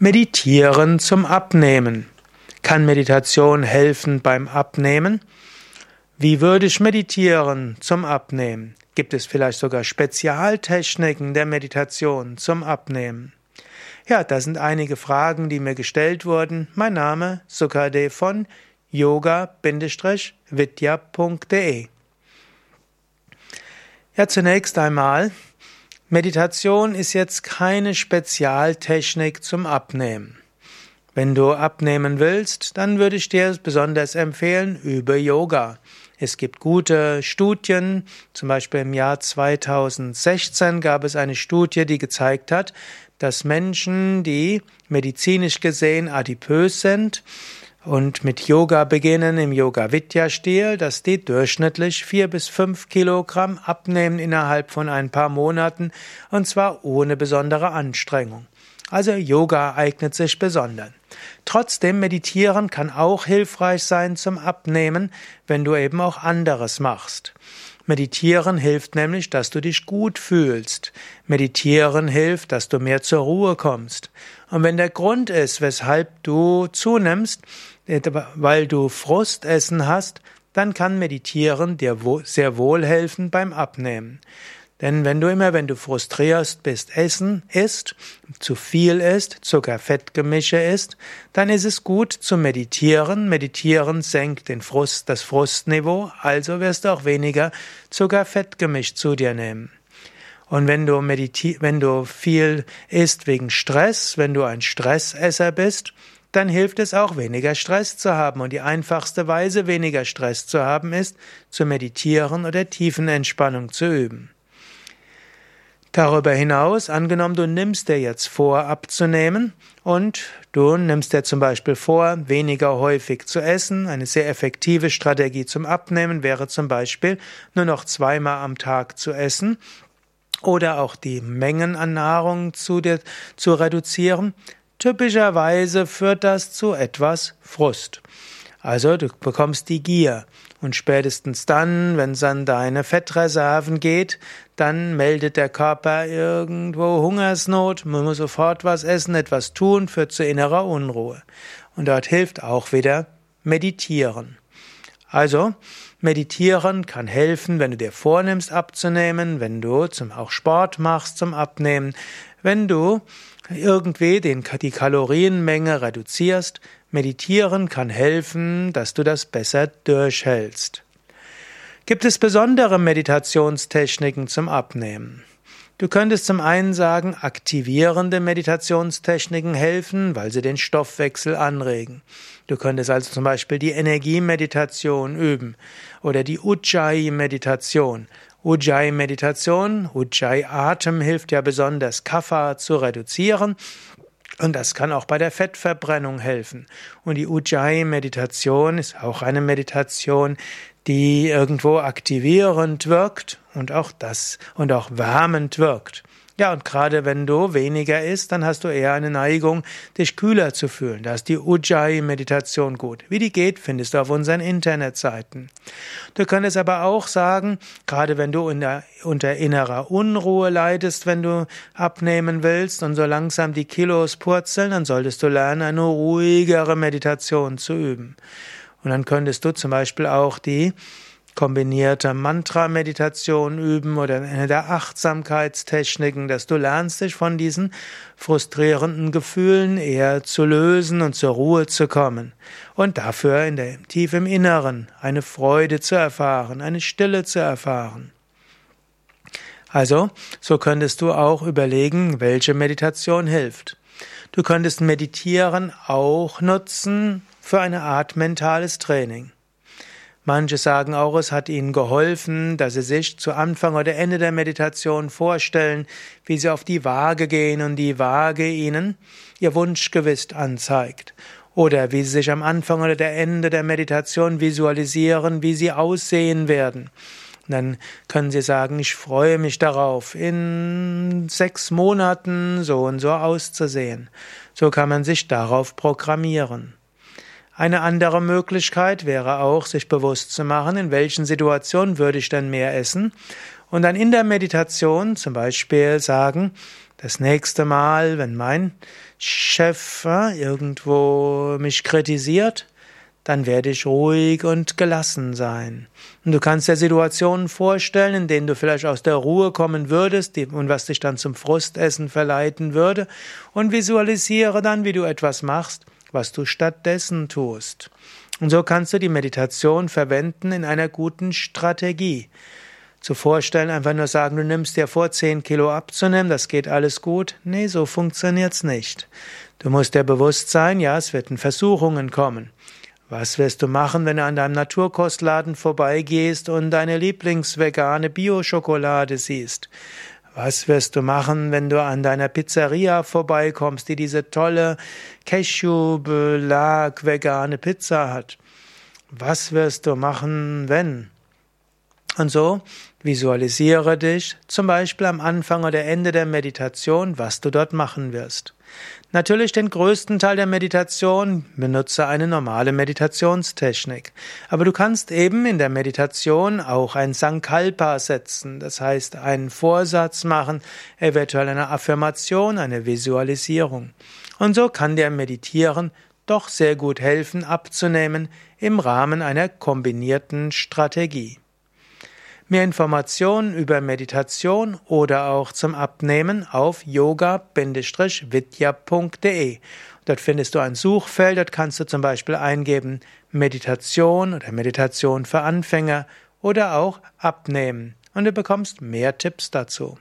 Meditieren zum Abnehmen. Kann Meditation helfen beim Abnehmen? Wie würde ich meditieren zum Abnehmen? Gibt es vielleicht sogar Spezialtechniken der Meditation zum Abnehmen? Ja, das sind einige Fragen, die mir gestellt wurden. Mein Name Sukade von yoga-vidya.de Ja, zunächst einmal Meditation ist jetzt keine Spezialtechnik zum Abnehmen. Wenn du abnehmen willst, dann würde ich dir besonders empfehlen, über Yoga. Es gibt gute Studien, zum Beispiel im Jahr 2016 gab es eine Studie, die gezeigt hat, dass Menschen, die medizinisch gesehen adipös sind, und mit Yoga beginnen im Yoga-Vidya-Stil, dass die durchschnittlich vier bis fünf Kilogramm abnehmen innerhalb von ein paar Monaten und zwar ohne besondere Anstrengung. Also Yoga eignet sich besonders. Trotzdem meditieren kann auch hilfreich sein zum Abnehmen, wenn du eben auch anderes machst. Meditieren hilft nämlich, dass du dich gut fühlst. Meditieren hilft, dass du mehr zur Ruhe kommst. Und wenn der Grund ist, weshalb du zunimmst, weil du Frustessen hast, dann kann Meditieren dir sehr wohl helfen beim Abnehmen. Denn wenn du immer, wenn du frustrierst bist, Essen isst, zu viel isst, Zucker-Fettgemische isst, dann ist es gut zu meditieren. Meditieren senkt den Frust, das Frustniveau, also wirst du auch weniger Zucker-Fettgemisch zu dir nehmen. Und wenn du wenn du viel isst wegen Stress, wenn du ein Stressesser bist, dann hilft es auch, weniger Stress zu haben. Und die einfachste Weise, weniger Stress zu haben, ist, zu meditieren oder Tiefenentspannung zu üben. Darüber hinaus, angenommen, du nimmst dir jetzt vor, abzunehmen und du nimmst dir zum Beispiel vor, weniger häufig zu essen. Eine sehr effektive Strategie zum Abnehmen wäre zum Beispiel, nur noch zweimal am Tag zu essen oder auch die Mengen an Nahrung zu, dir, zu reduzieren. Typischerweise führt das zu etwas Frust. Also du bekommst die Gier. Und spätestens dann, wenn es an deine Fettreserven geht, dann meldet der Körper irgendwo Hungersnot, man muss sofort was essen, etwas tun, führt zu innerer Unruhe. Und dort hilft auch wieder Meditieren. Also, Meditieren kann helfen, wenn du dir vornimmst abzunehmen, wenn du zum, auch Sport machst zum Abnehmen, wenn du irgendwie den, die Kalorienmenge reduzierst. Meditieren kann helfen, dass du das besser durchhältst. Gibt es besondere Meditationstechniken zum Abnehmen? Du könntest zum einen sagen, aktivierende Meditationstechniken helfen, weil sie den Stoffwechsel anregen. Du könntest also zum Beispiel die Energiemeditation üben oder die Ujjayi-Meditation. Ujjayi-Meditation, Ujjayi-Atem hilft ja besonders, Kapha zu reduzieren. Und das kann auch bei der Fettverbrennung helfen. Und die Ujjayi-Meditation ist auch eine Meditation, die irgendwo aktivierend wirkt und auch das und auch wärmend wirkt. Ja, und gerade wenn du weniger isst, dann hast du eher eine Neigung, dich kühler zu fühlen. Da ist die Ujjayi-Meditation gut. Wie die geht, findest du auf unseren Internetseiten. Du könntest aber auch sagen, gerade wenn du der, unter innerer Unruhe leidest, wenn du abnehmen willst und so langsam die Kilos purzeln, dann solltest du lernen, eine ruhigere Meditation zu üben. Und dann könntest du zum Beispiel auch die kombinierte Mantra-Meditation üben oder eine der Achtsamkeitstechniken, dass du lernst, dich von diesen frustrierenden Gefühlen eher zu lösen und zur Ruhe zu kommen und dafür in der tief im Inneren eine Freude zu erfahren, eine Stille zu erfahren. Also, so könntest du auch überlegen, welche Meditation hilft. Du könntest Meditieren auch nutzen für eine Art mentales Training. Manche sagen auch, es hat ihnen geholfen, dass sie sich zu Anfang oder Ende der Meditation vorstellen, wie sie auf die Waage gehen und die Waage ihnen ihr Wunschgewicht anzeigt. Oder wie sie sich am Anfang oder der Ende der Meditation visualisieren, wie sie aussehen werden. Dann können Sie sagen, ich freue mich darauf, in sechs Monaten so und so auszusehen. So kann man sich darauf programmieren. Eine andere Möglichkeit wäre auch, sich bewusst zu machen, in welchen Situationen würde ich denn mehr essen und dann in der Meditation zum Beispiel sagen, Das nächste Mal, wenn mein Chef äh, irgendwo mich kritisiert, dann werde ich ruhig und gelassen sein. Und du kannst dir Situationen vorstellen, in denen du vielleicht aus der Ruhe kommen würdest und was dich dann zum Frustessen verleiten würde und visualisiere dann, wie du etwas machst, was du stattdessen tust. Und so kannst du die Meditation verwenden in einer guten Strategie. Zu vorstellen, einfach nur sagen, du nimmst dir vor, 10 Kilo abzunehmen, das geht alles gut. Nee, so funktioniert's nicht. Du musst dir bewusst sein, ja, es werden Versuchungen kommen. Was wirst du machen, wenn du an deinem Naturkostladen vorbeigehst und deine Lieblingsvegane Bio-Schokolade siehst? Was wirst du machen, wenn du an deiner Pizzeria vorbeikommst, die diese tolle Cashew-Belag vegane Pizza hat? Was wirst du machen, wenn? Und so visualisiere dich zum Beispiel am Anfang oder Ende der Meditation, was du dort machen wirst. Natürlich den größten Teil der Meditation benutze eine normale Meditationstechnik. Aber du kannst eben in der Meditation auch ein Sankalpa setzen, das heißt einen Vorsatz machen, eventuell eine Affirmation, eine Visualisierung. Und so kann dir Meditieren doch sehr gut helfen, abzunehmen im Rahmen einer kombinierten Strategie. Mehr Informationen über Meditation oder auch zum Abnehmen auf yoga-vidya.de. Dort findest du ein Suchfeld, dort kannst du zum Beispiel eingeben Meditation oder Meditation für Anfänger oder auch Abnehmen und du bekommst mehr Tipps dazu.